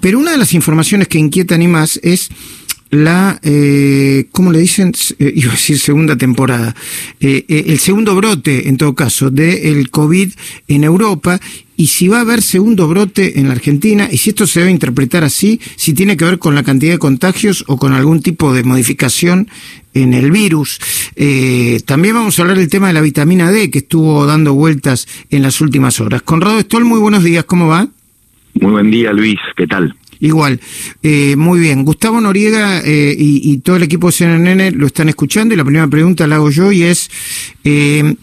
pero una de las informaciones que inquietan y más es la, eh, ¿cómo le dicen? Eh, iba a decir segunda temporada. Eh, eh, el segundo brote, en todo caso, del COVID en Europa y si va a haber segundo brote en la Argentina y si esto se debe interpretar así, si tiene que ver con la cantidad de contagios o con algún tipo de modificación en el virus. Eh, también vamos a hablar del tema de la vitamina D que estuvo dando vueltas en las últimas horas. Conrado Stoll, muy buenos días, ¿cómo va? Muy buen día, Luis, ¿qué tal? Igual, eh, muy bien. Gustavo Noriega eh, y, y, todo el equipo de CNN lo están escuchando y la primera pregunta la hago yo y es, eh,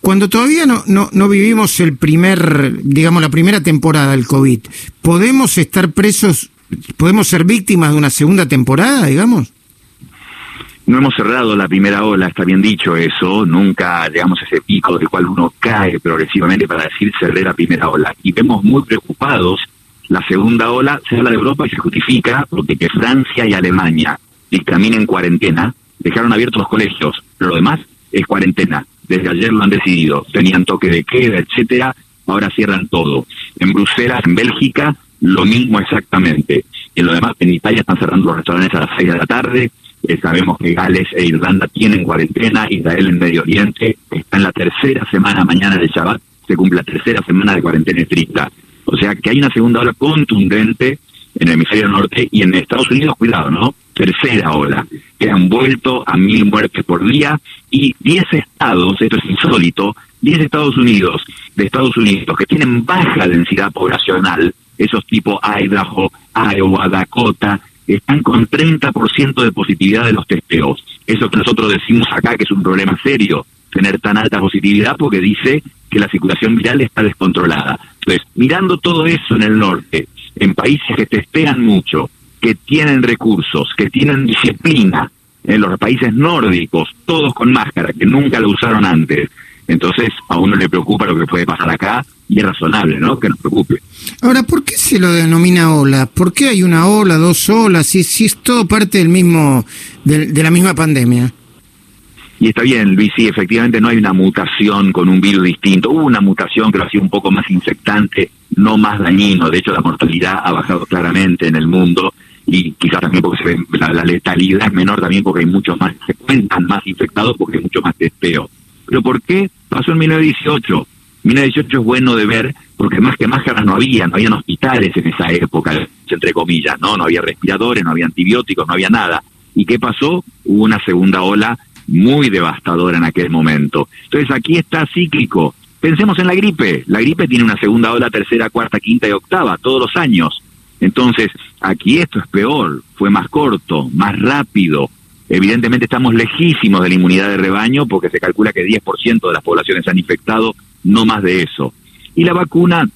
cuando todavía no, no, no vivimos el primer, digamos, la primera temporada del COVID, ¿podemos estar presos, podemos ser víctimas de una segunda temporada, digamos? No hemos cerrado la primera ola, está bien dicho eso, nunca llegamos a ese pico del cual uno cae progresivamente para decir cerré la primera ola. Y vemos muy preocupados la segunda ola, se habla de Europa y se justifica porque que Francia y Alemania dictaminen cuarentena, dejaron abiertos los colegios, lo demás es cuarentena. Desde ayer lo han decidido, tenían toque de queda, etcétera, ahora cierran todo. En Bruselas, en Bélgica, lo mismo exactamente. En lo demás, en Italia están cerrando los restaurantes a las seis de la tarde, eh, sabemos que Gales e Irlanda tienen cuarentena, Israel en Medio Oriente está en la tercera semana, mañana de Shabbat, se cumple la tercera semana de cuarentena estricta. O sea que hay una segunda ola contundente en el hemisferio norte y en Estados Unidos, cuidado, ¿no? Tercera ola, que han vuelto a mil muertes por día y 10 estados, esto es insólito, 10 Estados Unidos, de Estados Unidos, que tienen baja densidad poblacional, esos tipo Idaho, Iowa, Dakota, están con 30% de positividad de los testeos. Eso que nosotros decimos acá que es un problema serio, tener tan alta positividad porque dice que la circulación viral está descontrolada. Entonces, mirando todo eso en el norte, en países que testean mucho, que tienen recursos, que tienen disciplina, en los países nórdicos, todos con máscara, que nunca lo usaron antes, entonces a uno le preocupa lo que puede pasar acá y es razonable, ¿no? Que nos preocupe. Ahora, ¿por qué se lo denomina ola? ¿Por qué hay una ola, dos olas? Si, si es todo parte del mismo, de, de la misma pandemia. Y está bien, Luis, sí, efectivamente no hay una mutación con un virus distinto. Hubo una mutación que lo hacía un poco más infectante, no más dañino. De hecho, la mortalidad ha bajado claramente en el mundo y quizás también porque se ve, la, letalidad es menor también porque hay muchos más, se cuentan más infectados porque hay mucho más testeo. ¿Pero por qué pasó en 1918? 1918 es bueno de ver porque más que máscaras no había, no habían hospitales en esa época, entre comillas, ¿no? No había respiradores, no había antibióticos, no había nada. ¿Y qué pasó? Hubo una segunda ola muy devastadora en aquel momento. Entonces aquí está cíclico. Pensemos en la gripe. La gripe tiene una segunda ola, tercera, cuarta, quinta y octava, todos los años. Entonces, aquí esto es peor, fue más corto, más rápido. Evidentemente estamos lejísimos de la inmunidad de rebaño porque se calcula que 10% de las poblaciones han infectado, no más de eso. Y la vacuna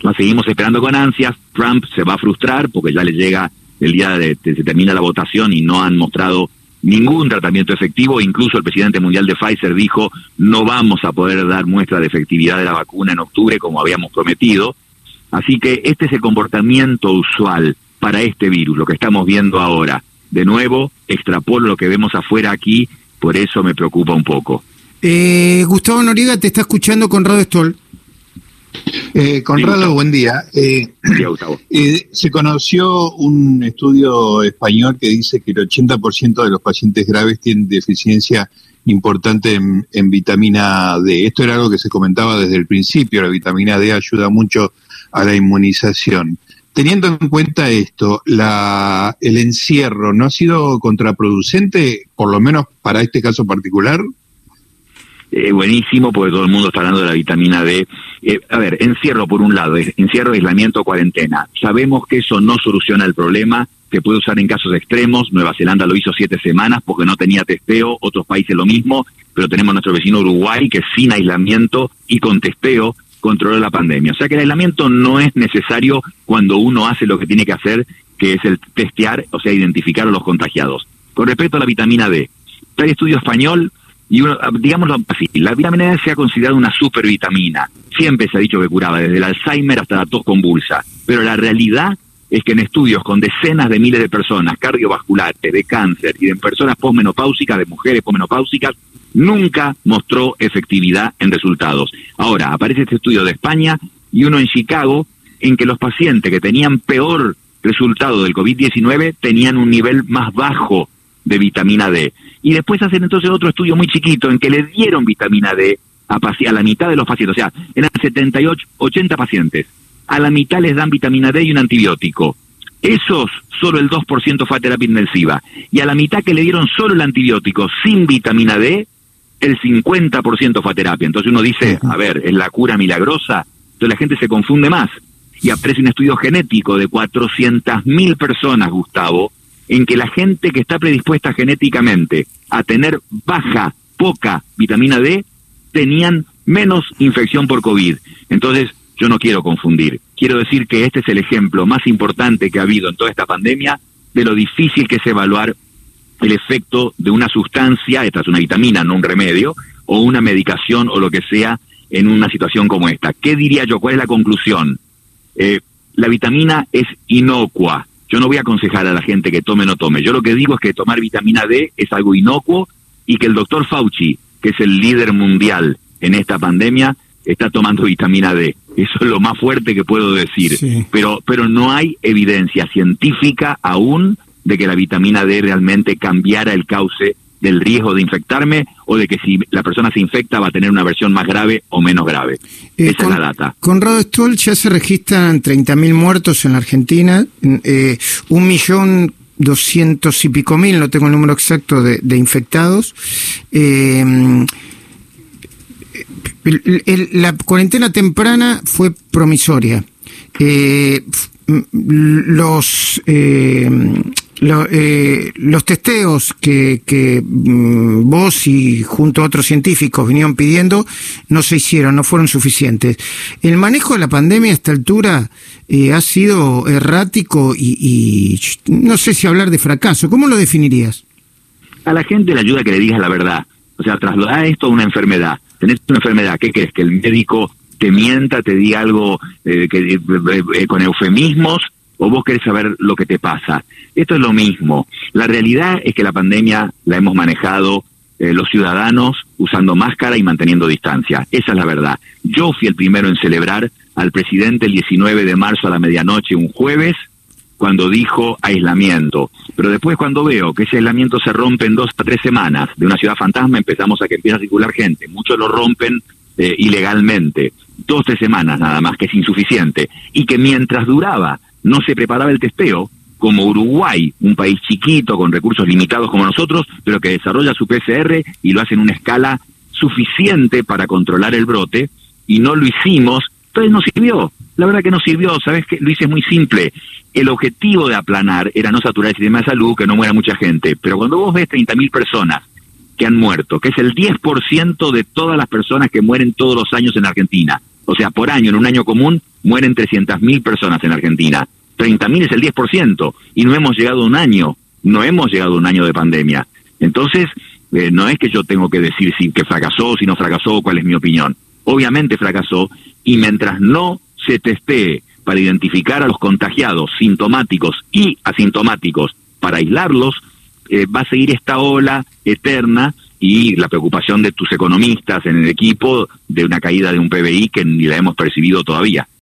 la seguimos esperando con ansias. Trump se va a frustrar porque ya le llega el día de que se termina la votación y no han mostrado ningún tratamiento efectivo, incluso el presidente mundial de Pfizer dijo no vamos a poder dar muestra de efectividad de la vacuna en octubre como habíamos prometido. Así que este es el comportamiento usual para este virus, lo que estamos viendo ahora. De nuevo, extrapolo lo que vemos afuera aquí, por eso me preocupa un poco. Eh, Gustavo Noriega te está escuchando con Radio Stoll. Eh, Conrado, sí, buen día. Eh, sí. Eh, se conoció un estudio español que dice que el 80% de los pacientes graves tienen deficiencia importante en, en, vitamina D. Esto era algo que se comentaba desde el principio. La vitamina D ayuda mucho a la inmunización. Teniendo en cuenta esto, la, el encierro no ha sido contraproducente, por lo menos para este caso particular. Eh, buenísimo, porque todo el mundo está hablando de la vitamina D. Eh, a ver, encierro por un lado, encierro, aislamiento, cuarentena. Sabemos que eso no soluciona el problema, se puede usar en casos extremos. Nueva Zelanda lo hizo siete semanas porque no tenía testeo, otros países lo mismo, pero tenemos nuestro vecino Uruguay que sin aislamiento y con testeo controló la pandemia. O sea que el aislamiento no es necesario cuando uno hace lo que tiene que hacer, que es el testear, o sea, identificar a los contagiados. Con respecto a la vitamina D, hay estudio español y uno, digámoslo así, la vitamina D se ha considerado una supervitamina. Siempre se ha dicho que curaba, desde el Alzheimer hasta la tos convulsa. Pero la realidad es que en estudios con decenas de miles de personas cardiovasculares, de cáncer y en personas posmenopáusicas, de mujeres posmenopáusicas, nunca mostró efectividad en resultados. Ahora, aparece este estudio de España y uno en Chicago en que los pacientes que tenían peor resultado del COVID-19 tenían un nivel más bajo de vitamina D. Y después hacen entonces otro estudio muy chiquito en que le dieron vitamina D a, a la mitad de los pacientes, o sea, eran 78, 80 pacientes. A la mitad les dan vitamina D y un antibiótico. Esos, solo el 2% fue a terapia intensiva. Y a la mitad que le dieron solo el antibiótico sin vitamina D, el 50% fue a terapia. Entonces uno dice, a ver, es la cura milagrosa. Entonces la gente se confunde más. Y aparece un estudio genético de 400.000 personas, Gustavo, en que la gente que está predispuesta genéticamente a tener baja, poca vitamina D, tenían menos infección por COVID. Entonces, yo no quiero confundir. Quiero decir que este es el ejemplo más importante que ha habido en toda esta pandemia de lo difícil que es evaluar el efecto de una sustancia, esta es una vitamina, no un remedio, o una medicación o lo que sea en una situación como esta. ¿Qué diría yo? ¿Cuál es la conclusión? Eh, la vitamina es inocua. Yo no voy a aconsejar a la gente que tome o no tome. Yo lo que digo es que tomar vitamina D es algo inocuo y que el doctor Fauci, que es el líder mundial en esta pandemia, está tomando vitamina D. Eso es lo más fuerte que puedo decir. Pero, pero no hay evidencia científica aún de que la vitamina D realmente cambiara el cauce del riesgo de infectarme o de que si la persona se infecta va a tener una versión más grave o menos grave. Eh, Esa es la data. Con Stoll ya se registran 30.000 muertos en la Argentina, eh, un millón doscientos y pico mil, no tengo el número exacto de, infectados. Eh, la cuarentena temprana fue promisoria. Eh, los eh, eh, los testeos que, que mm, vos y junto a otros científicos vinieron pidiendo no se hicieron, no fueron suficientes. El manejo de la pandemia a esta altura eh, ha sido errático y, y, no sé si hablar de fracaso. ¿Cómo lo definirías? A la gente le ayuda que le digas la verdad. O sea, trasladar esto a una enfermedad. Tenés una enfermedad, ¿qué crees? Que el médico te mienta, te diga algo eh, que, con eufemismos o vos querés saber lo que te pasa. Esto es lo mismo. La realidad es que la pandemia la hemos manejado eh, los ciudadanos usando máscara y manteniendo distancia. Esa es la verdad. Yo fui el primero en celebrar al presidente el 19 de marzo a la medianoche, un jueves, cuando dijo aislamiento. Pero después cuando veo que ese aislamiento se rompe en dos a tres semanas de una ciudad fantasma, empezamos a que empieza a circular gente. Muchos lo rompen eh, ilegalmente. Dos, tres semanas nada más, que es insuficiente. Y que mientras duraba no se preparaba el testeo, como Uruguay, un país chiquito con recursos limitados como nosotros, pero que desarrolla su PCR y lo hace en una escala suficiente para controlar el brote, y no lo hicimos, entonces no sirvió. La verdad que no sirvió, ¿sabes qué? Lo hice muy simple. El objetivo de aplanar era no saturar el sistema de salud, que no muera mucha gente, pero cuando vos ves 30.000 personas que han muerto, que es el 10% de todas las personas que mueren todos los años en Argentina, o sea, por año, en un año común, mueren 300.000 personas en Argentina. 30.000 es el 10%. Y no hemos llegado a un año. No hemos llegado a un año de pandemia. Entonces, eh, no es que yo tengo que decir si que fracasó, si no fracasó, cuál es mi opinión. Obviamente fracasó. Y mientras no se testee para identificar a los contagiados sintomáticos y asintomáticos para aislarlos, eh, va a seguir esta ola eterna y la preocupación de tus economistas en el equipo de una caída de un PBI que ni la hemos percibido todavía.